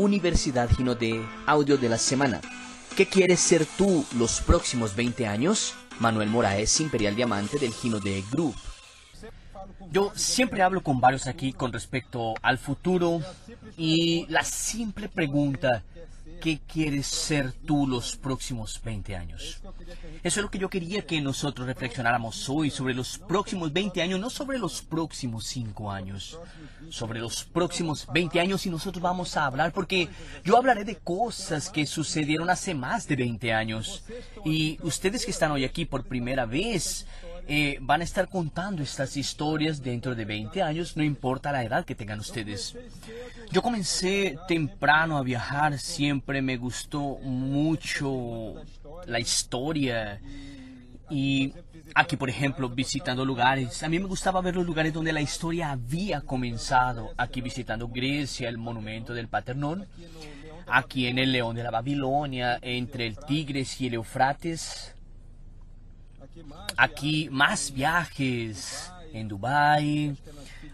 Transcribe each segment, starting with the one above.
Universidad Gino de Audio de la Semana. ¿Qué quieres ser tú los próximos 20 años? Manuel Moraes, Imperial Diamante del Gino de Group. Yo siempre hablo con varios aquí con respecto al futuro y la simple pregunta, ¿qué quieres ser tú los próximos 20 años? Eso es lo que yo quería que nosotros reflexionáramos hoy sobre los próximos 20 años, no sobre los próximos 5 años, sobre los próximos 20 años y nosotros vamos a hablar porque yo hablaré de cosas que sucedieron hace más de 20 años y ustedes que están hoy aquí por primera vez, eh, van a estar contando estas historias dentro de 20 años, no importa la edad que tengan ustedes. Yo comencé temprano a viajar, siempre me gustó mucho la historia. Y aquí, por ejemplo, visitando lugares, a mí me gustaba ver los lugares donde la historia había comenzado, aquí visitando Grecia, el monumento del Paternón, aquí en el León de la Babilonia, entre el Tigres y el Eufrates, Aquí más viajes en Dubai.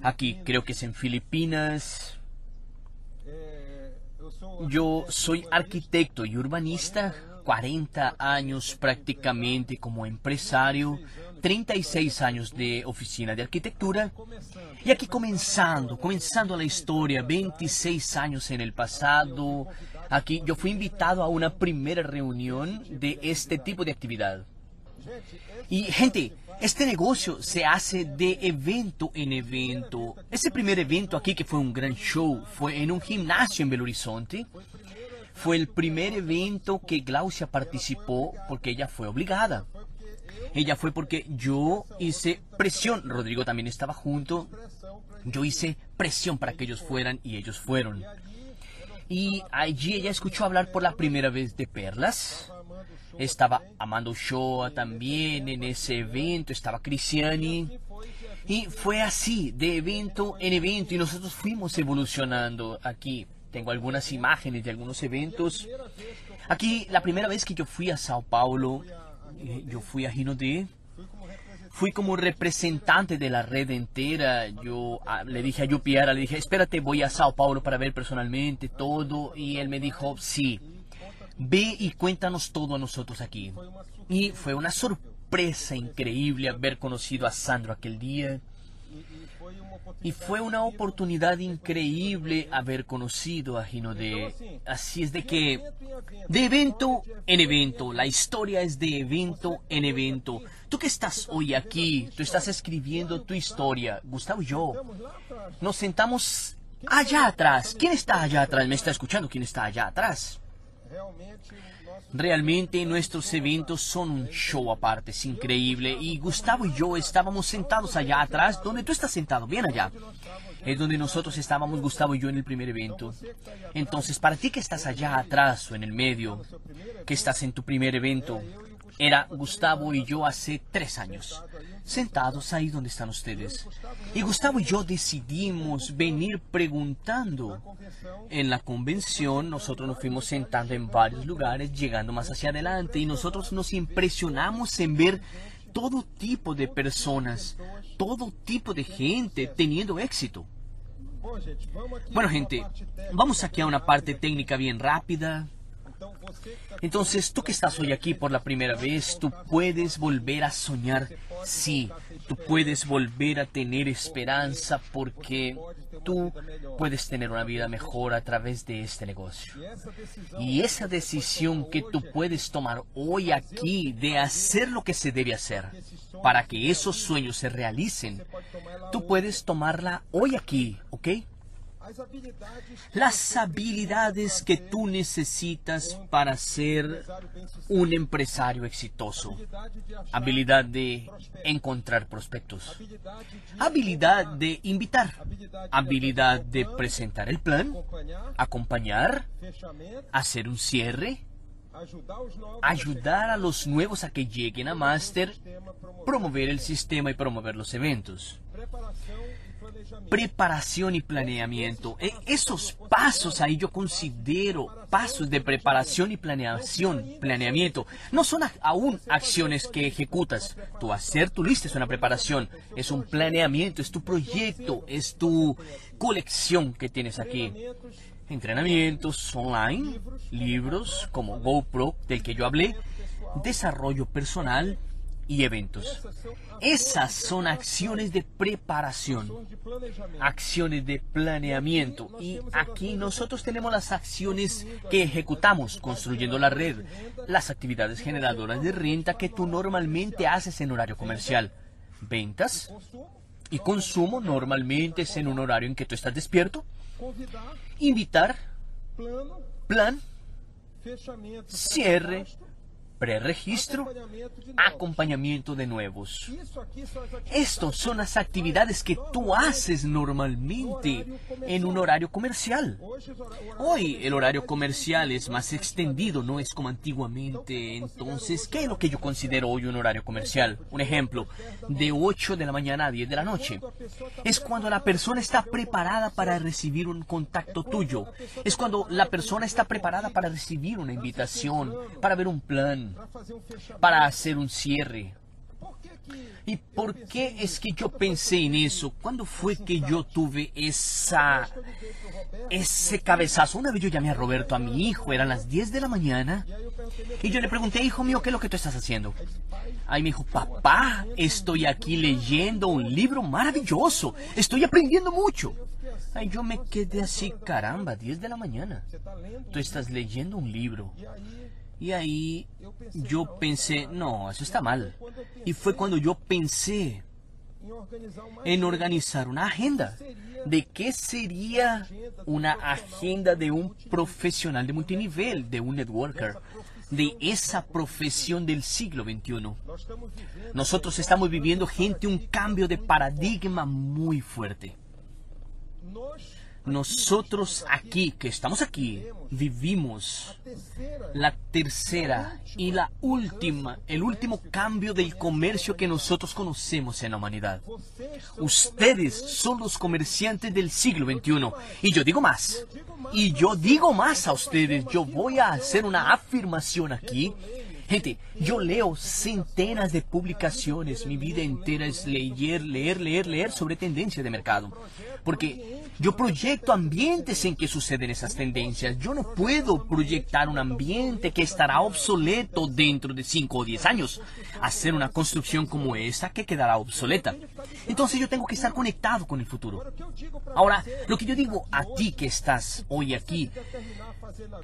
Aquí creo que es en Filipinas. Yo soy arquitecto y urbanista, 40 años prácticamente como empresario, 36 años de oficina de arquitectura. Y aquí comenzando, comenzando la historia, 26 años en el pasado. Aquí yo fui invitado a una primera reunión de este tipo de actividad. Y gente, este negocio se hace de evento en evento. Ese primer evento aquí que fue un gran show fue en un gimnasio en Belo Horizonte. Fue el primer evento que Glaucia participó porque ella fue obligada. Ella fue porque yo hice presión. Rodrigo también estaba junto. Yo hice presión para que ellos fueran y ellos fueron. Y allí ella escuchó hablar por la primera vez de perlas estaba Amando Shoa también en ese evento, estaba Cristiani. Y fue así, de evento en evento, y nosotros fuimos evolucionando aquí. Tengo algunas imágenes de algunos eventos. Aquí, la primera vez que yo fui a Sao Paulo, eh, yo fui a D. fui como representante de la red entera. Yo ah, le dije a Yupiara, le dije, espérate, voy a Sao Paulo para ver personalmente todo. Y él me dijo, sí. Ve y cuéntanos todo a nosotros aquí. Y fue una sorpresa increíble haber conocido a Sandro aquel día. Y fue una oportunidad increíble haber conocido a Ginode. Así es de que, de evento en evento, la historia es de evento en evento. Tú que estás hoy aquí, tú estás escribiendo tu historia, Gustavo y yo, nos sentamos allá atrás. ¿Quién está allá atrás? ¿Me está escuchando? ¿Quién está allá atrás? Realmente nuestros eventos son un show aparte, es increíble. Y Gustavo y yo estábamos sentados allá atrás, donde tú estás sentado, bien allá. Es donde nosotros estábamos, Gustavo y yo, en el primer evento. Entonces, para ti que estás allá atrás o en el medio, que estás en tu primer evento, era Gustavo y yo hace tres años, sentados ahí donde están ustedes. Y Gustavo y yo decidimos venir preguntando. En la convención nosotros nos fuimos sentando en varios lugares, llegando más hacia adelante, y nosotros nos impresionamos en ver todo tipo de personas, todo tipo de gente teniendo éxito. Bueno, gente, vamos aquí a una parte técnica bien rápida. Entonces, tú que estás hoy aquí por la primera vez, tú puedes volver a soñar. Sí, tú puedes volver a tener esperanza porque tú puedes tener una vida mejor a través de este negocio. Y esa decisión que tú puedes tomar hoy aquí de hacer lo que se debe hacer para que esos sueños se realicen, tú puedes tomarla hoy aquí, ¿ok? Las habilidades que tú necesitas para ser un empresario exitoso. Habilidad de encontrar prospectos. Habilidad de invitar. Habilidad de presentar el plan. Acompañar. Hacer un cierre. Ayudar a los nuevos a que lleguen a máster. Promover el sistema y promover los eventos preparación y planeamiento. E, esos pasos ahí yo considero pasos de preparación y planeación, planeamiento. No son aún acciones que ejecutas. Tu hacer tu lista es una preparación, es un planeamiento, es tu proyecto, es tu colección que tienes aquí. entrenamientos online, libros como GoPro del que yo hablé, desarrollo personal y eventos. Esas son acciones de preparación, acciones de planeamiento. Y aquí nosotros tenemos las acciones que ejecutamos construyendo la red, las actividades generadoras de renta que tú normalmente haces en horario comercial, ventas y consumo normalmente es en un horario en que tú estás despierto, invitar, plan, cierre, preregistro, acompañamiento de nuevos. Estos son las actividades que tú haces normalmente en un horario comercial. Hoy el horario comercial es más extendido, no es como antiguamente. Entonces, ¿qué es lo que yo considero hoy un horario comercial? Un ejemplo, de 8 de la mañana a 10 de la noche. Es cuando la persona está preparada para recibir un contacto tuyo. Es cuando la persona está preparada para recibir una invitación, para ver un plan para hacer un cierre. ¿Y por qué es que yo pensé en eso? ¿Cuándo fue que yo tuve esa ese cabezazo? Una vez yo llamé a Roberto, a mi hijo, eran las 10 de la mañana, y yo le pregunté, hijo mío, ¿qué es lo que tú estás haciendo? Ahí me dijo, papá, estoy aquí leyendo un libro maravilloso, estoy aprendiendo mucho. Ahí yo me quedé así, caramba, 10 de la mañana. Tú estás leyendo un libro. Y ahí yo pensé, no, eso está mal. Y fue cuando yo pensé en organizar una agenda. ¿De qué sería una agenda de un profesional de multinivel, de un networker? de esa profesión del siglo XXI. Nosotros estamos viviendo, gente, un cambio de paradigma muy fuerte. Nosotros aquí, que estamos aquí, vivimos la tercera y la última, el último cambio del comercio que nosotros conocemos en la humanidad. Ustedes son los comerciantes del siglo XXI. Y yo digo más. Y yo digo más a ustedes. Yo voy a hacer una afirmación aquí Gente, yo leo centenas de publicaciones, mi vida entera es leer, leer, leer, leer sobre tendencias de mercado. Porque yo proyecto ambientes en que suceden esas tendencias. Yo no puedo proyectar un ambiente que estará obsoleto dentro de 5 o 10 años. Hacer una construcción como esta que quedará obsoleta. Entonces yo tengo que estar conectado con el futuro. Ahora, lo que yo digo a ti que estás hoy aquí,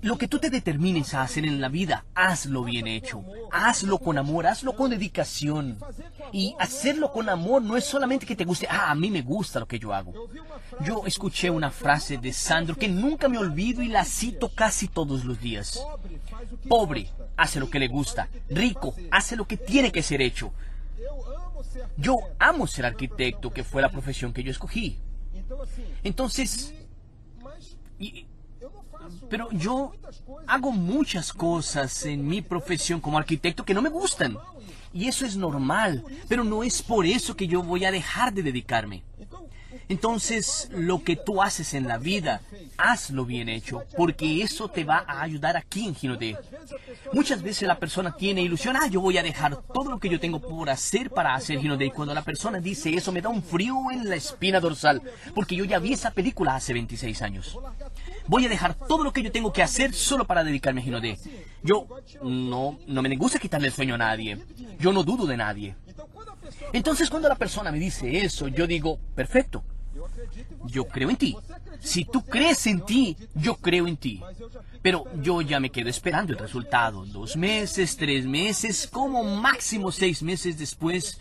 lo que tú te determines a hacer en la vida, hazlo bien hecho. Hazlo con amor, hazlo con dedicación. Y hacerlo con amor no es solamente que te guste, ah, a mí me gusta lo que yo hago. Yo escuché una frase de Sandro que nunca me olvido y la cito casi todos los días. Pobre, hace lo que le gusta. Rico, hace lo que tiene que ser hecho. Yo amo ser arquitecto, que fue la profesión que yo escogí. Entonces, pero yo hago muchas cosas en mi profesión como arquitecto que no me gustan. Y eso es normal, pero no es por eso que yo voy a dejar de dedicarme. Entonces, lo que tú haces en la vida, hazlo bien hecho, porque eso te va a ayudar aquí en Ginode. Muchas veces la persona tiene ilusión, ah, yo voy a dejar todo lo que yo tengo por hacer para hacer Ginode. Y cuando la persona dice eso, me da un frío en la espina dorsal, porque yo ya vi esa película hace 26 años. Voy a dejar todo lo que yo tengo que hacer solo para dedicarme a Ginode. Yo no, no me gusta quitarle el sueño a nadie. Yo no dudo de nadie. Entonces cuando la persona me dice eso, yo digo, perfecto, yo creo en ti. Si tú crees en ti, yo creo en ti. Pero yo ya me quedo esperando el resultado. Dos meses, tres meses, como máximo seis meses después,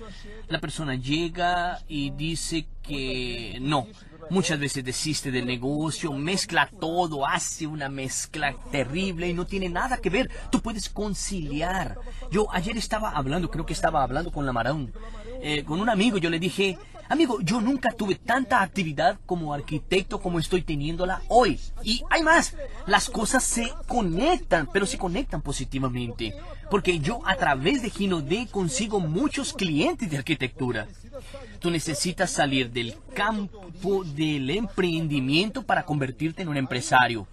la persona llega y dice que no. Muchas veces desiste del negocio, mezcla todo, hace una mezcla terrible y no tiene nada que ver. Tú puedes conciliar. Yo ayer estaba hablando, creo que estaba hablando con la Marón, eh, con un amigo, yo le dije, Amigo, yo nunca tuve tanta actividad como arquitecto como estoy teniéndola hoy. Y hay más, las cosas se conectan, pero se conectan positivamente. Porque yo a través de Gino D consigo muchos clientes de arquitectura. Tú necesitas salir del campo del emprendimiento para convertirte en un empresario.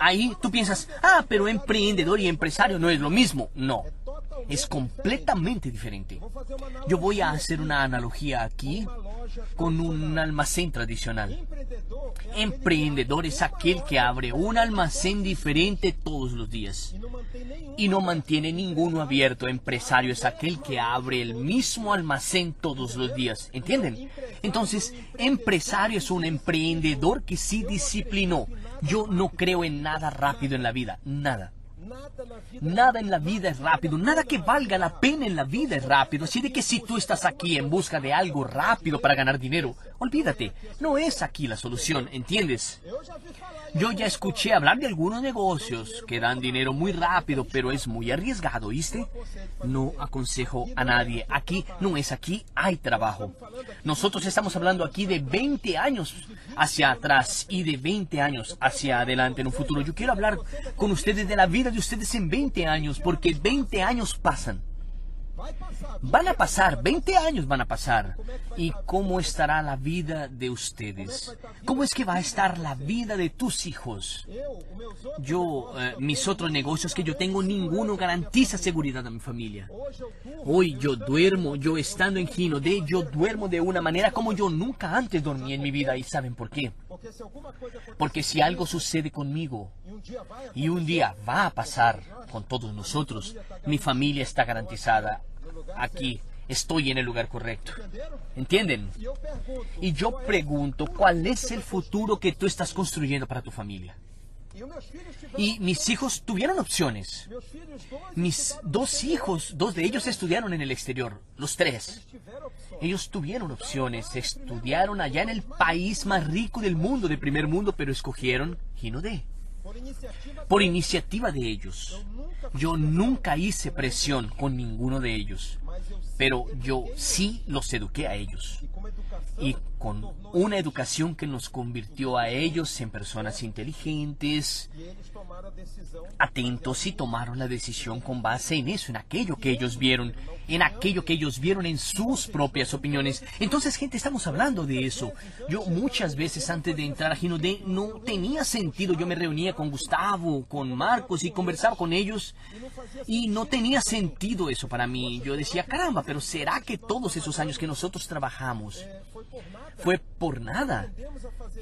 Ahí tú piensas, ah, pero emprendedor y empresario no es lo mismo. No, es completamente diferente. Yo voy a hacer una analogía aquí con un almacén tradicional. Emprendedor es aquel que abre un almacén diferente todos los días y no mantiene ninguno abierto. Empresario es aquel que abre el mismo almacén todos los días. ¿Entienden? Entonces, empresario es un emprendedor que sí disciplinó. Yo no creo en nada rápido en la vida, nada. Nada en la vida es rápido, nada que valga la pena en la vida es rápido. Así de que si tú estás aquí en busca de algo rápido para ganar dinero, olvídate, no es aquí la solución, ¿entiendes? Yo ya escuché hablar de algunos negocios que dan dinero muy rápido, pero es muy arriesgado, ¿viste? No aconsejo a nadie. Aquí no es aquí, hay trabajo. Nosotros estamos hablando aquí de 20 años hacia atrás y de 20 años hacia adelante en un futuro. Yo quiero hablar con ustedes de la vida de ustedes en 20 años, porque 20 años pasan. Van a pasar, 20 años van a pasar. ¿Y cómo estará la vida de ustedes? ¿Cómo es que va a estar la vida de tus hijos? Yo, eh, mis otros negocios que yo tengo, ninguno garantiza seguridad a mi familia. Hoy yo duermo, yo estando en Gino de yo duermo de una manera como yo nunca antes dormí en mi vida. ¿Y saben por qué? Porque si algo sucede conmigo y un día va a pasar con todos nosotros, mi familia está garantizada aquí estoy en el lugar correcto. ¿Entienden? Y yo pregunto, ¿cuál es el futuro que tú estás construyendo para tu familia? Y mis hijos tuvieron opciones. Mis dos hijos, dos de ellos estudiaron en el exterior, los tres. Ellos tuvieron opciones, estudiaron allá en el país más rico del mundo, del primer mundo, pero escogieron Ginodé. Por iniciativa de ellos. Yo nunca hice presión con ninguno de ellos, pero yo sí los eduqué a ellos. Y con una educación que nos convirtió a ellos en personas inteligentes, atentos y tomaron la decisión con base en eso, en aquello que ellos vieron, en aquello que ellos vieron en sus propias opiniones. Entonces, gente, estamos hablando de eso. Yo muchas veces antes de entrar a Ginodé no tenía sentido. Yo me reunía con Gustavo, con Marcos y conversaba con ellos y no tenía sentido eso para mí. Yo decía, caramba, pero ¿será que todos esos años que nosotros trabajamos fue por nada?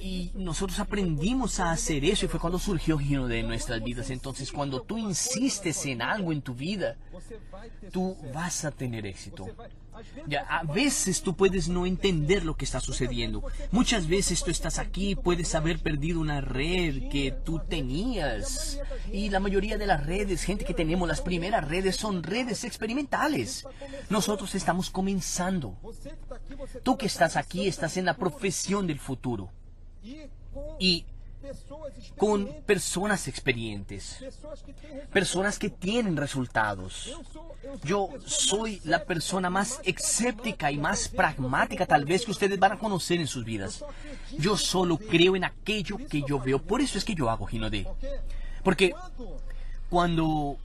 Y nosotros aprendimos a hacer eso y fue cuando surgió Gino de nuestras vidas. Entonces, cuando tú insistes en algo en tu vida, tú vas a tener éxito. Ya, a veces tú puedes no entender lo que está sucediendo. Muchas veces tú estás aquí, puedes haber perdido una red que tú tenías. Y la mayoría de las redes, gente que tenemos, las primeras redes son redes experimentales. Nosotros estamos comenzando. Tú que estás aquí, estás en la profesión del futuro. Y con personas experientes, personas que tienen resultados. Yo soy la persona más escéptica y más pragmática tal vez que ustedes van a conocer en sus vidas. Yo solo creo en aquello que yo veo. Por eso es que yo hago Ginodé. Porque cuando,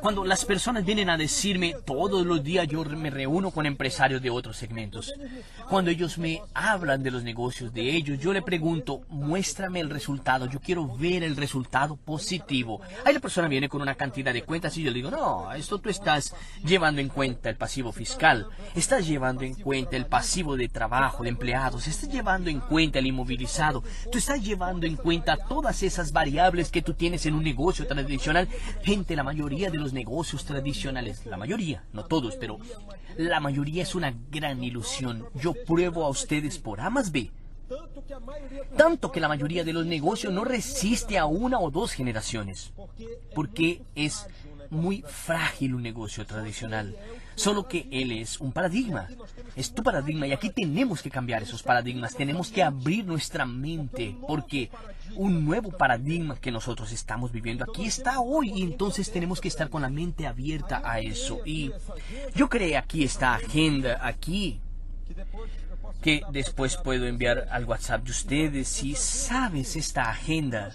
cuando las personas vienen a decirme todos los días yo me reúno con empresarios de otros segmentos, cuando ellos me hablan de los negocios de ellos, yo le pregunto, muéstrame el resultado, yo quiero ver el resultado positivo. Ahí la persona viene con una cantidad de cuentas y yo le digo, no, esto tú estás llevando en cuenta el pasivo fiscal, estás llevando en cuenta el pasivo de trabajo, de empleados, estás llevando en cuenta el inmovilizado, tú estás llevando en cuenta todas esas variables que tú tienes en un negocio tradicional gente, mayoría de los negocios tradicionales, la mayoría, no todos, pero la mayoría es una gran ilusión. Yo pruebo a ustedes por A más B. Tanto que la mayoría de los negocios no resiste a una o dos generaciones, porque es muy frágil un negocio tradicional. Solo que él es un paradigma. Es tu paradigma y aquí tenemos que cambiar esos paradigmas. Tenemos que abrir nuestra mente porque un nuevo paradigma que nosotros estamos viviendo aquí está hoy y entonces tenemos que estar con la mente abierta a eso. Y yo creé aquí esta agenda, aquí, que después puedo enviar al WhatsApp de ustedes. Si sabes esta agenda,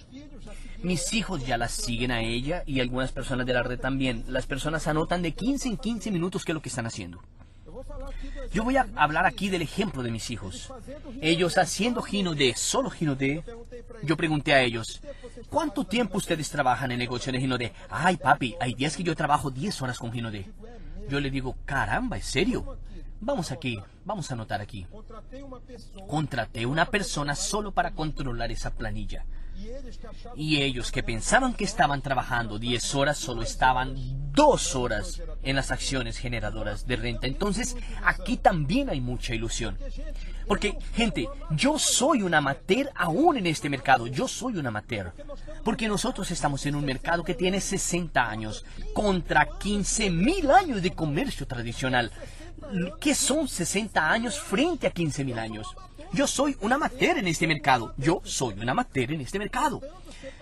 mis hijos ya la siguen a ella y algunas personas de la red también. Las personas anotan de 15 en 15 minutos qué es lo que están haciendo. Yo voy a hablar aquí del ejemplo de mis hijos. Ellos haciendo Gino de, solo Gino de, yo pregunté a ellos, ¿cuánto tiempo ustedes trabajan en el negocio de Ginodé? Ay, papi, hay días que yo trabajo 10 horas con Ginodé. Yo le digo, caramba, ¿es serio? Vamos aquí, vamos a anotar aquí. Contraté una persona solo para controlar esa planilla. Y ellos que pensaban que estaban trabajando 10 horas, solo estaban 2 horas en las acciones generadoras de renta. Entonces, aquí también hay mucha ilusión. Porque, gente, yo soy un amateur aún en este mercado. Yo soy un amateur. Porque nosotros estamos en un mercado que tiene 60 años contra 15 mil años de comercio tradicional. ¿Qué son 60 años frente a 15 mil años? Yo soy un amateur en este mercado. Yo soy un amateur en este mercado.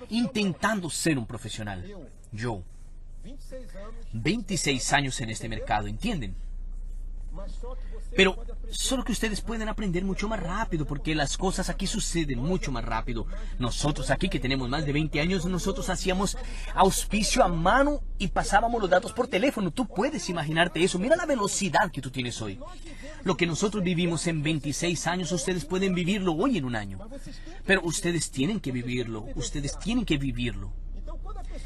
Intentando ser un profesional. Yo. 26 años en este mercado, ¿entienden? Pero solo que ustedes pueden aprender mucho más rápido porque las cosas aquí suceden mucho más rápido. Nosotros aquí que tenemos más de 20 años, nosotros hacíamos auspicio a mano y pasábamos los datos por teléfono. Tú puedes imaginarte eso. Mira la velocidad que tú tienes hoy. Lo que nosotros vivimos en 26 años, ustedes pueden vivirlo hoy en un año. Pero ustedes tienen que vivirlo. Ustedes tienen que vivirlo.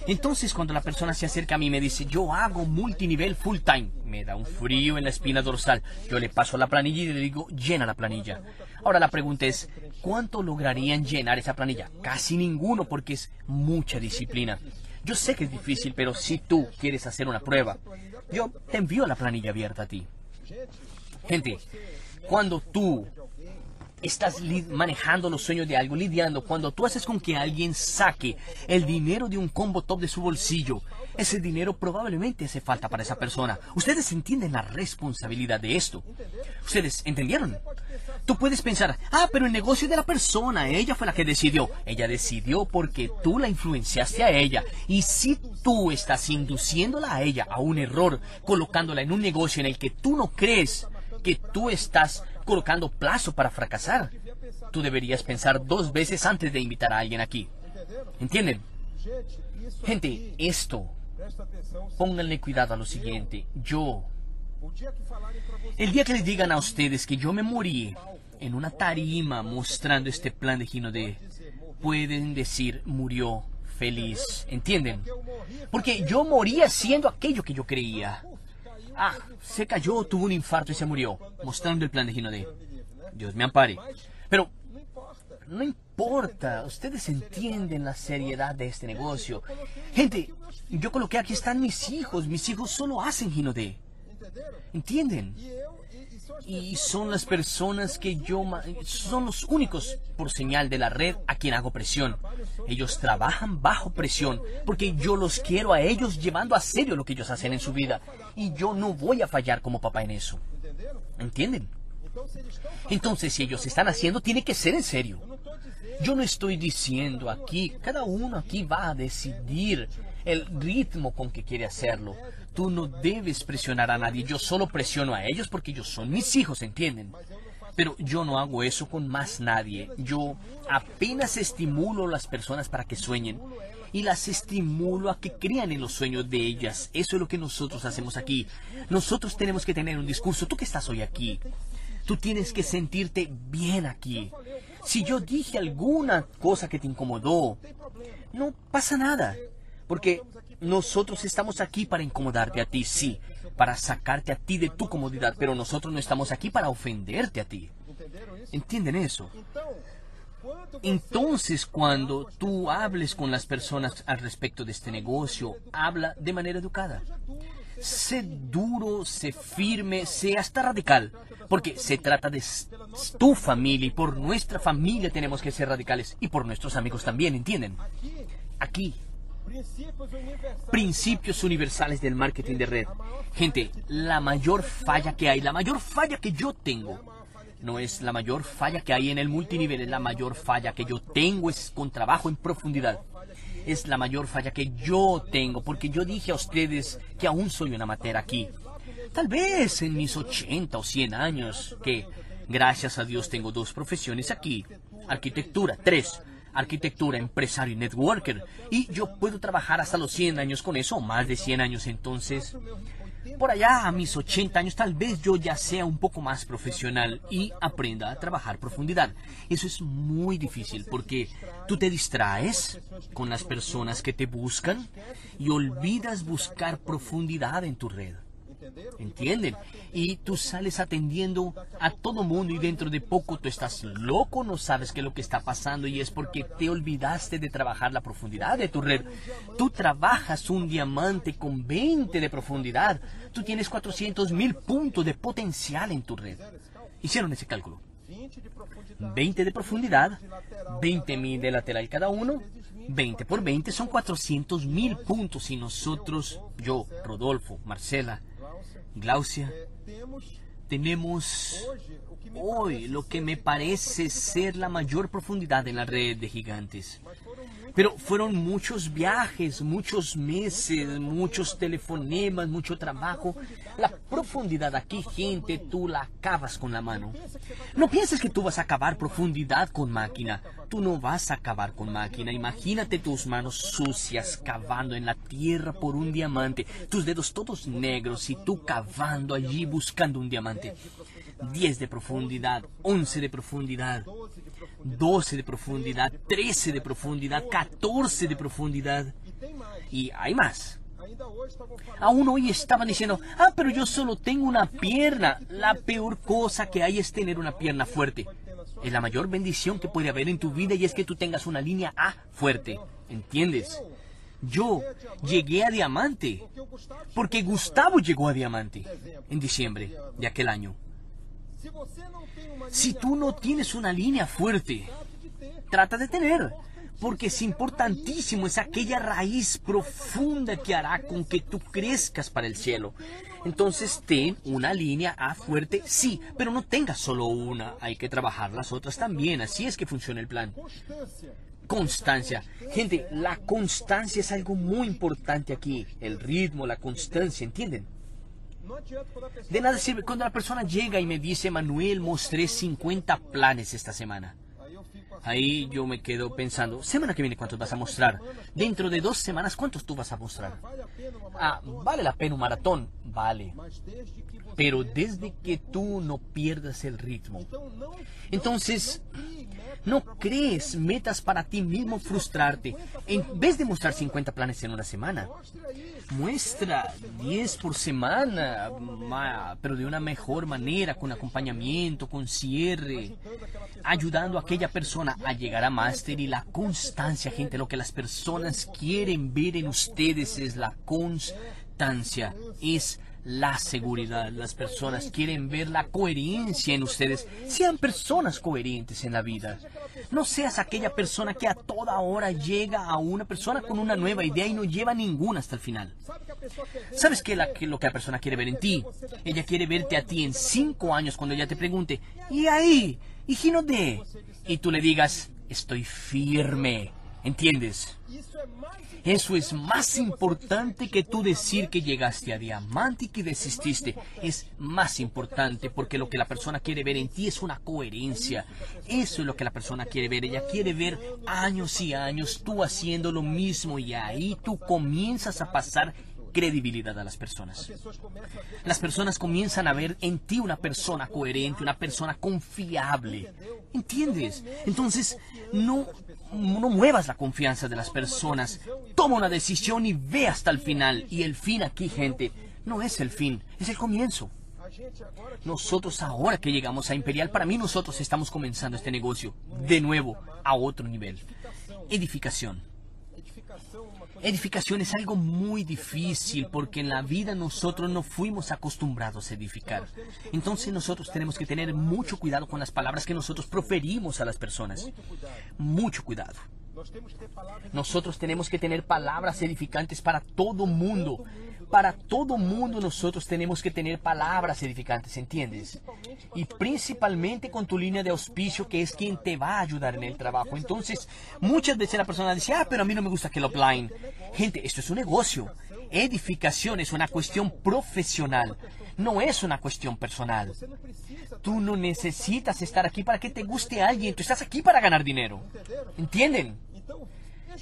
Entonces cuando la persona se acerca a mí y me dice, yo hago multinivel full time, me da un frío en la espina dorsal. Yo le paso la planilla y le digo, llena la planilla. Ahora la pregunta es, ¿cuánto lograrían llenar esa planilla? Casi ninguno porque es mucha disciplina. Yo sé que es difícil, pero si tú quieres hacer una prueba, yo te envío la planilla abierta a ti. Gente, cuando tú estás manejando los sueños de algo, lidiando. Cuando tú haces con que alguien saque el dinero de un combo top de su bolsillo, ese dinero probablemente hace falta para esa persona. Ustedes entienden la responsabilidad de esto. Ustedes entendieron. Tú puedes pensar, ah, pero el negocio de la persona, ella fue la que decidió. Ella decidió porque tú la influenciaste a ella. Y si tú estás induciéndola a ella a un error, colocándola en un negocio en el que tú no crees que tú estás colocando plazo para fracasar. Tú deberías pensar dos veces antes de invitar a alguien aquí. ¿Entienden? Gente, esto, pónganle cuidado a lo siguiente. Yo, el día que les digan a ustedes que yo me morí en una tarima mostrando este plan de Gino de, pueden decir murió feliz. ¿Entienden? Porque yo morí haciendo aquello que yo creía. Ah, se cayó, tuvo un infarto y se murió, mostrando el plan de Ginodé. Dios me ampare. Pero no importa, ustedes entienden la seriedad de este negocio. Gente, yo coloqué aquí están mis hijos, mis hijos solo hacen Ginodé. ¿Entienden? Y son las personas que yo son los únicos por señal de la red a quien hago presión. Ellos trabajan bajo presión porque yo los quiero a ellos llevando a serio lo que ellos hacen en su vida y yo no voy a fallar como papá en eso. ¿Entienden? Entonces, si ellos están haciendo, tiene que ser en serio. Yo no estoy diciendo aquí, cada uno aquí va a decidir el ritmo con que quiere hacerlo. Tú no debes presionar a nadie. Yo solo presiono a ellos porque ellos son mis hijos, ¿entienden? Pero yo no hago eso con más nadie. Yo apenas estimulo a las personas para que sueñen y las estimulo a que crean en los sueños de ellas. Eso es lo que nosotros hacemos aquí. Nosotros tenemos que tener un discurso. Tú que estás hoy aquí, tú tienes que sentirte bien aquí. Si yo dije alguna cosa que te incomodó, no pasa nada. Porque nosotros estamos aquí para incomodarte a ti, sí, para sacarte a ti de tu comodidad, pero nosotros no estamos aquí para ofenderte a ti. ¿Entienden eso? Entonces, cuando tú hables con las personas al respecto de este negocio, habla de manera educada. Sé duro, sé firme, sé hasta radical, porque se trata de tu familia y por nuestra familia tenemos que ser radicales y por nuestros amigos también, ¿entienden? Aquí Principios universales del marketing de red. Gente, la mayor falla que hay, la mayor falla que yo tengo, no es la mayor falla que hay en el multinivel, es la mayor falla que yo tengo, es con trabajo en profundidad. Es la mayor falla que yo tengo, porque yo dije a ustedes que aún soy una amateur aquí. Tal vez en mis 80 o 100 años, que gracias a Dios tengo dos profesiones aquí. Arquitectura, tres arquitectura, empresario y networker. Y yo puedo trabajar hasta los 100 años con eso, más de 100 años. Entonces, por allá a mis 80 años tal vez yo ya sea un poco más profesional y aprenda a trabajar profundidad. Eso es muy difícil porque tú te distraes con las personas que te buscan y olvidas buscar profundidad en tu red. ¿Entienden? Y tú sales atendiendo a todo mundo y dentro de poco tú estás loco, no sabes qué es lo que está pasando y es porque te olvidaste de trabajar la profundidad de tu red. Tú trabajas un diamante con 20 de profundidad. Tú tienes 400 mil puntos de potencial en tu red. Hicieron ese cálculo. 20 de profundidad, 20 mil de lateral cada uno, 20 por 20 son 400 mil puntos y nosotros, yo, Rodolfo, Marcela, Glaucia, tenemos hoy lo que me parece ser la mayor profundidad en la red de gigantes. Pero fueron muchos viajes, muchos meses, muchos telefonemas, mucho trabajo. La profundidad aquí, gente, tú la acabas con la mano. No pienses que tú vas a acabar profundidad con máquina. Tú no vas a acabar con máquina. Imagínate tus manos sucias cavando en la tierra por un diamante, tus dedos todos negros y tú cavando allí buscando un diamante. 10 de profundidad, 11 de profundidad, 12 de profundidad, 13 de profundidad, 14 de profundidad. Y hay más. Aún hoy estaban diciendo, ah, pero yo solo tengo una pierna. La peor cosa que hay es tener una pierna fuerte. Es la mayor bendición que puede haber en tu vida y es que tú tengas una línea A fuerte. ¿Entiendes? Yo llegué a diamante porque Gustavo llegó a diamante en diciembre de aquel año. Si tú no tienes una línea fuerte, trata de tener, porque es importantísimo, es aquella raíz profunda que hará con que tú crezcas para el cielo. Entonces ten una línea A fuerte, sí, pero no tengas solo una, hay que trabajar las otras también, así es que funciona el plan. Constancia. Gente, la constancia es algo muy importante aquí, el ritmo, la constancia, ¿entienden? De nada sirve cuando la persona llega y me dice, Manuel, mostré 50 planes esta semana. Ahí yo me quedo pensando, semana que viene cuántos vas a mostrar. Dentro de dos semanas, ¿cuántos tú vas a mostrar? Ah, vale la pena un maratón, vale. Pero desde que tú no pierdas el ritmo. Entonces, no crees metas para ti mismo frustrarte. En vez de mostrar 50 planes en una semana, muestra 10 por semana, pero de una mejor manera, con acompañamiento, con cierre, ayudando a aquella persona a llegar a máster y la constancia, gente. Lo que las personas quieren ver en ustedes es la constancia, es la seguridad. Las personas quieren ver la coherencia en ustedes. Sean personas coherentes en la vida. No seas aquella persona que a toda hora llega a una persona con una nueva idea y no lleva ninguna hasta el final. ¿Sabes qué es lo que la persona quiere ver en ti? Ella quiere verte a ti en cinco años cuando ella te pregunte, ¿y ahí? ¿Y de? Y tú le digas, estoy firme. ¿Entiendes? Eso es más importante que tú decir que llegaste a diamante y que desististe. Es más importante porque lo que la persona quiere ver en ti es una coherencia. Eso es lo que la persona quiere ver. Ella quiere ver años y años tú haciendo lo mismo y ahí tú comienzas a pasar credibilidad a las personas. Las personas comienzan a ver en ti una persona coherente, una persona confiable. ¿Entiendes? Entonces, no no muevas la confianza de las personas. Toma una decisión y ve hasta el final. Y el fin aquí, gente, no es el fin, es el comienzo. Nosotros ahora que llegamos a Imperial, para mí nosotros estamos comenzando este negocio de nuevo a otro nivel. Edificación. Edificación es algo muy difícil porque en la vida nosotros no fuimos acostumbrados a edificar. Entonces nosotros tenemos que tener mucho cuidado con las palabras que nosotros proferimos a las personas. Mucho cuidado. Nosotros tenemos que tener palabras edificantes para todo mundo. Para todo mundo nosotros tenemos que tener palabras edificantes, ¿entiendes? Y principalmente con tu línea de auspicio, que es quien te va a ayudar en el trabajo. Entonces, muchas veces la persona dice, ah, pero a mí no me gusta que lo offline. Gente, esto es un negocio. Edificación es una cuestión profesional, no es una cuestión personal. Tú no necesitas estar aquí para que te guste alguien, tú estás aquí para ganar dinero. ¿Entienden?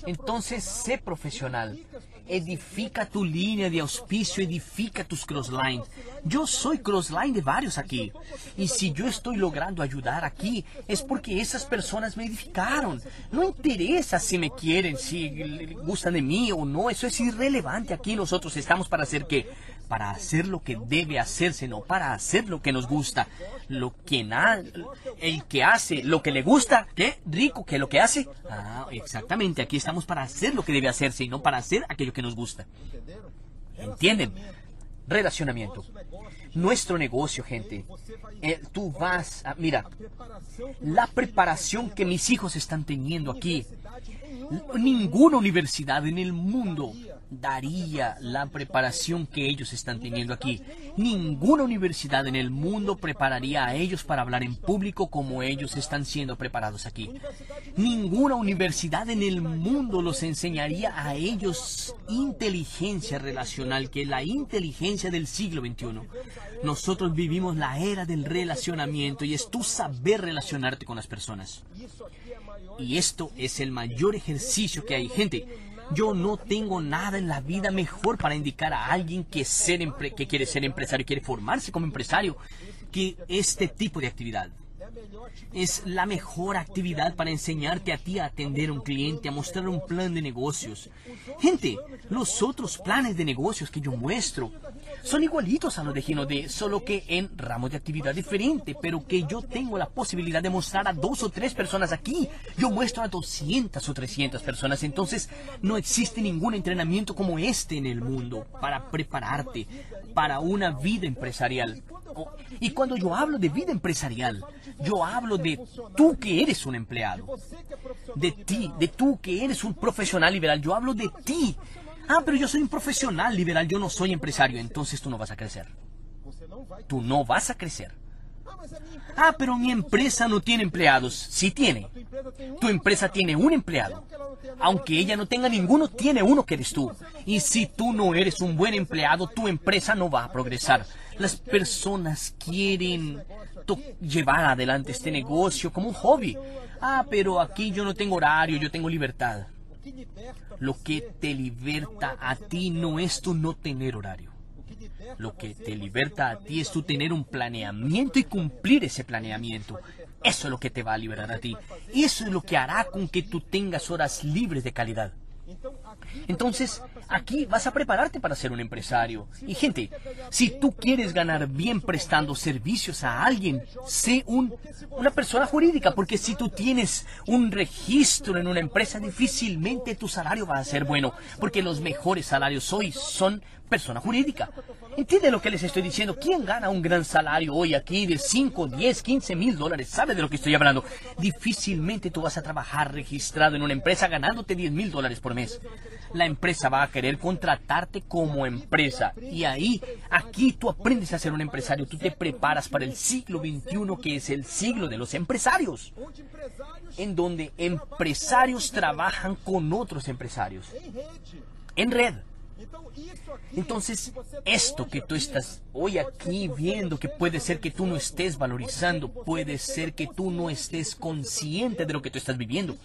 Entonces, sé profesional. Edifica tu línea de auspicio, edifica tus crosslines. Yo soy crossline de varios aquí. Y si yo estoy logrando ayudar aquí, es porque esas personas me edificaron. No interesa si me quieren, si gustan de mí o no. Eso es irrelevante aquí. Nosotros estamos para hacer que para hacer lo que debe hacerse, no para hacer lo que nos gusta. Lo que el que hace lo que le gusta, qué rico que lo que hace. Ah, exactamente, aquí estamos para hacer lo que debe hacerse y no para hacer aquello que nos gusta. ¿Entienden? Relacionamiento. Nuestro negocio, gente. Eh, tú vas a, mira, la preparación que mis hijos están teniendo aquí. Ninguna universidad en el mundo daría la preparación que ellos están teniendo aquí. Ninguna universidad en el mundo prepararía a ellos para hablar en público como ellos están siendo preparados aquí. Ninguna universidad en el mundo los enseñaría a ellos inteligencia relacional, que es la inteligencia del siglo XXI. Nosotros vivimos la era del relacionamiento y es tu saber relacionarte con las personas. Y esto es el mayor ejercicio que hay. Gente, yo no tengo nada la vida mejor para indicar a alguien que, ser que quiere ser empresario, quiere formarse como empresario, que este tipo de actividad. Es la mejor actividad para enseñarte a ti a atender a un cliente, a mostrar un plan de negocios. Gente, los otros planes de negocios que yo muestro son igualitos a los de Gino D, solo que en ramos de actividad diferente, pero que yo tengo la posibilidad de mostrar a dos o tres personas aquí. Yo muestro a 200 o 300 personas, entonces no existe ningún entrenamiento como este en el mundo para prepararte para una vida empresarial. Y cuando yo hablo de vida empresarial, yo hablo de tú que eres un empleado, de ti, de tú que eres un profesional liberal, yo hablo de ti Ah, pero yo soy un profesional liberal, yo no soy empresario. Entonces tú no vas a crecer. Tú no vas a crecer. Ah, pero mi empresa no tiene empleados. Sí tiene. Tu empresa tiene un empleado. Aunque ella no tenga ninguno, tiene uno que eres tú. Y si tú no eres un buen empleado, tu empresa no va a progresar. Las personas quieren llevar adelante este negocio como un hobby. Ah, pero aquí yo no tengo horario, yo tengo libertad. Lo que te liberta a ti no es tu no tener horario. Lo que te liberta a ti es tu tener un planeamiento y cumplir ese planeamiento. Eso es lo que te va a liberar a ti. Eso es lo que hará con que tú tengas horas libres de calidad. Entonces, aquí vas a prepararte para ser un empresario. Y gente, si tú quieres ganar bien prestando servicios a alguien, sé un, una persona jurídica, porque si tú tienes un registro en una empresa, difícilmente tu salario va a ser bueno, porque los mejores salarios hoy son persona jurídica. ¿Entiende lo que les estoy diciendo? ¿Quién gana un gran salario hoy aquí de 5, 10, 15 mil dólares? ¿Sabe de lo que estoy hablando? Difícilmente tú vas a trabajar registrado en una empresa ganándote 10 mil dólares por mes. La empresa va a querer contratarte como empresa. Y ahí, aquí tú aprendes a ser un empresario. Tú te preparas para el siglo XXI, que es el siglo de los empresarios. En donde empresarios trabajan con otros empresarios. En red. Entonces, esto que tú estás hoy aquí viendo, que puede ser que tú no estés valorizando, puede ser que tú no estés consciente de lo que tú estás viviendo.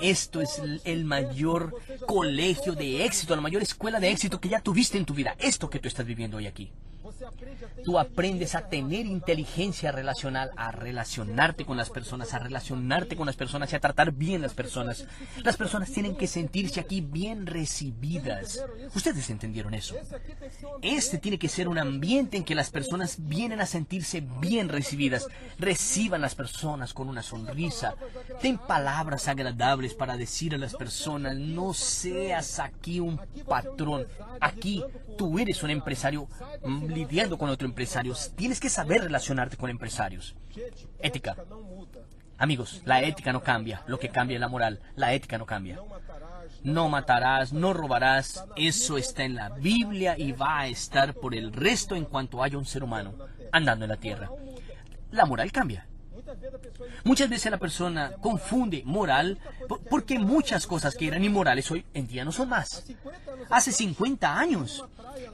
Esto es el mayor colegio de éxito, la mayor escuela de éxito que ya tuviste en tu vida. Esto que tú estás viviendo hoy aquí. Tú aprendes a tener inteligencia relacional, a relacionarte con las personas, a relacionarte con las personas y a tratar bien las personas. Las personas tienen que sentirse aquí bien recibidas. Ustedes entendieron eso. Este tiene que ser un ambiente en que las personas vienen a sentirse bien recibidas. Reciban las personas con una sonrisa. Ten palabras agradables para decir a las personas, no seas aquí un patrón. Aquí tú eres un empresario lidiando con otros empresarios. Tienes que saber relacionarte con empresarios. Ética. Amigos, la ética no cambia. Lo que cambia es la moral. La ética no cambia. No matarás, no robarás. Eso está en la Biblia y va a estar por el resto en cuanto haya un ser humano andando en la tierra. La moral cambia. Muchas veces la persona confunde moral porque muchas cosas que eran inmorales hoy en día no son más. Hace 50 años,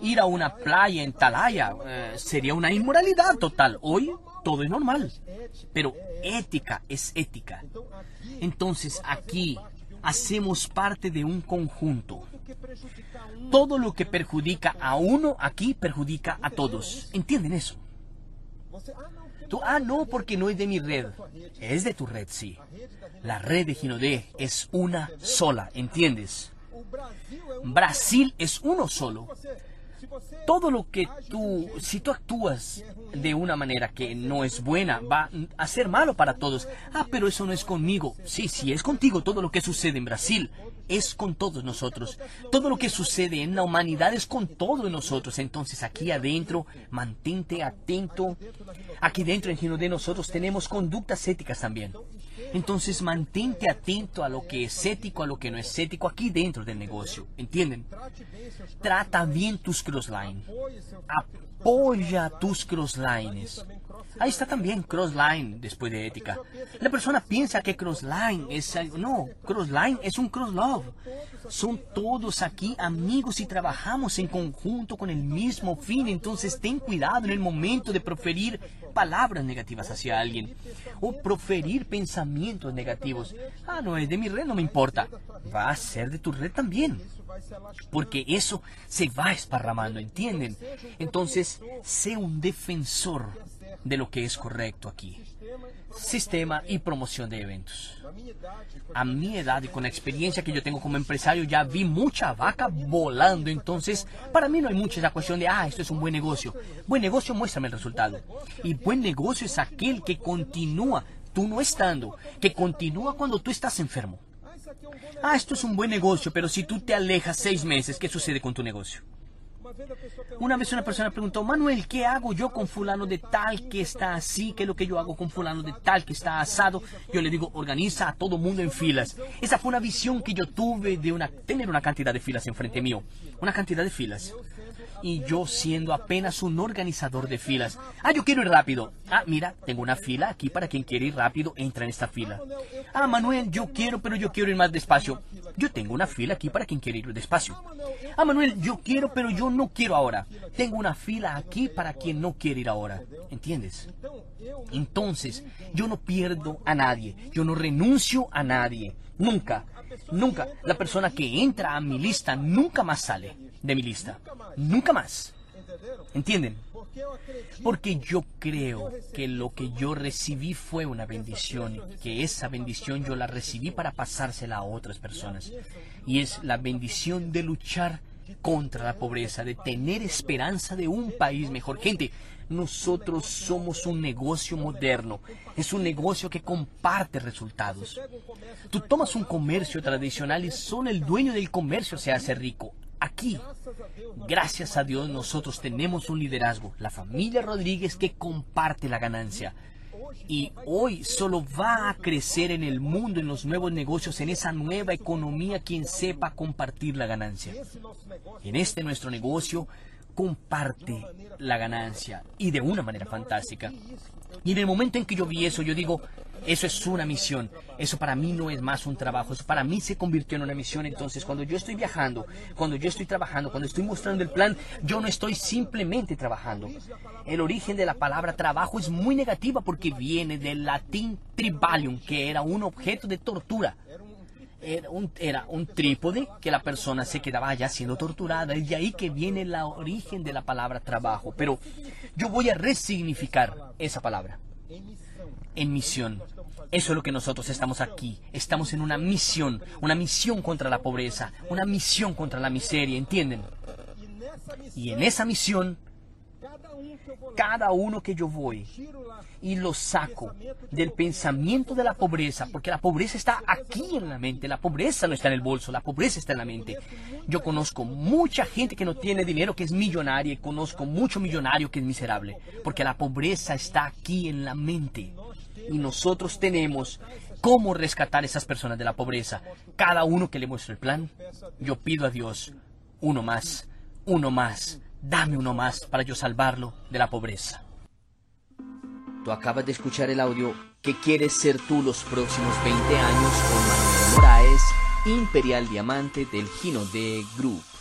ir a una playa en Talaya eh, sería una inmoralidad total. Hoy todo es normal. Pero ética es ética. Entonces aquí hacemos parte de un conjunto. Todo lo que perjudica a uno aquí perjudica a todos. ¿Entienden eso? Ah, no, porque no es de mi red. Es de tu red, sí. La red de Ginodé es una sola, ¿entiendes? Brasil es uno solo. Todo lo que tú, si tú actúas de una manera que no es buena, va a ser malo para todos. Ah, pero eso no es conmigo. Sí, sí, es contigo todo lo que sucede en Brasil. Es con todos nosotros. Todo lo que sucede en la humanidad es con todos nosotros. Entonces aquí adentro, mantente atento. Aquí dentro en de nosotros tenemos conductas éticas también. Entonces mantente atento a lo que es ético, a lo que no es ético aquí dentro del negocio. ¿Entienden? Trata bien tus crossline. Apoya tus crosslines. Ahí está también crossline después de ética. La persona piensa que crossline es algo. No, crossline es un cross love. Son todos aquí amigos y trabajamos en conjunto con el mismo fin. Entonces ten cuidado en el momento de proferir palabras negativas hacia alguien o proferir pensamientos negativos. Ah, no es de mi red, no me importa. Va a ser de tu red también porque eso se va esparramando, ¿entienden? Entonces, sé un defensor de lo que es correcto aquí. Sistema y promoción de eventos. A mi edad y con la experiencia que yo tengo como empresario, ya vi mucha vaca volando. Entonces, para mí no hay mucha esa cuestión de, ah, esto es un buen negocio. Buen negocio, muéstrame el resultado. Y buen negocio es aquel que continúa, tú no estando, que continúa cuando tú estás enfermo. Ah, esto es un buen negocio, pero si tú te alejas seis meses, ¿qué sucede con tu negocio? Una vez una persona preguntó, Manuel, ¿qué hago yo con fulano de tal que está así? ¿Qué es lo que yo hago con fulano de tal que está asado? Yo le digo, organiza a todo mundo en filas. Esa fue una visión que yo tuve de una, tener una cantidad de filas enfrente mío. Una cantidad de filas y yo siendo apenas un organizador de filas. Ah, yo quiero ir rápido. Ah, mira, tengo una fila aquí para quien quiere ir rápido, entra en esta fila. Ah, Manuel, yo quiero, pero yo quiero ir más despacio. Yo tengo una fila aquí para quien quiere ir despacio. Ah, Manuel, yo quiero, pero yo no quiero ahora. Tengo una fila aquí para quien no quiere ir ahora. ¿Entiendes? Entonces, yo no pierdo a nadie. Yo no renuncio a nadie. Nunca. Nunca. La persona que entra a mi lista nunca más sale de mi lista. Nunca más. ¿Entienden? Porque yo creo que lo que yo recibí fue una bendición, que esa bendición yo la recibí para pasársela a otras personas. Y es la bendición de luchar contra la pobreza, de tener esperanza de un país mejor. Gente, nosotros somos un negocio moderno. Es un negocio que comparte resultados. Tú tomas un comercio tradicional y solo el dueño del comercio se hace rico. Aquí, gracias a Dios, nosotros tenemos un liderazgo, la familia Rodríguez que comparte la ganancia. Y hoy solo va a crecer en el mundo, en los nuevos negocios, en esa nueva economía, quien sepa compartir la ganancia. En este nuestro negocio, comparte la ganancia y de una manera fantástica. Y en el momento en que yo vi eso, yo digo, eso es una misión. Eso para mí no es más un trabajo. Eso para mí se convirtió en una misión. Entonces, cuando yo estoy viajando, cuando yo estoy trabajando, cuando estoy mostrando el plan, yo no estoy simplemente trabajando. El origen de la palabra trabajo es muy negativa porque viene del latín tribalium, que era un objeto de tortura. Era un, trípode que la persona se quedaba allá siendo torturada. Y de ahí que viene el origen de la palabra trabajo. Pero yo voy a resignificar esa palabra en misión. Eso es lo que nosotros estamos aquí. Estamos en una misión, una misión contra la pobreza, una misión contra la miseria, ¿entienden? Y en esa misión, cada uno que yo voy y lo saco del pensamiento de la pobreza, porque la pobreza está aquí en la mente, la pobreza no está en el bolso, la pobreza está en la mente. Yo conozco mucha gente que no tiene dinero, que es millonaria, y conozco mucho millonario que es miserable, porque la pobreza está aquí en la mente y nosotros tenemos cómo rescatar a esas personas de la pobreza. Cada uno que le muestre el plan, yo pido a Dios uno más, uno más, dame uno más para yo salvarlo de la pobreza. Tú acabas de escuchar el audio que quieres ser tú los próximos 20 años con Manuel Moraes, Imperial Diamante del Gino de Group.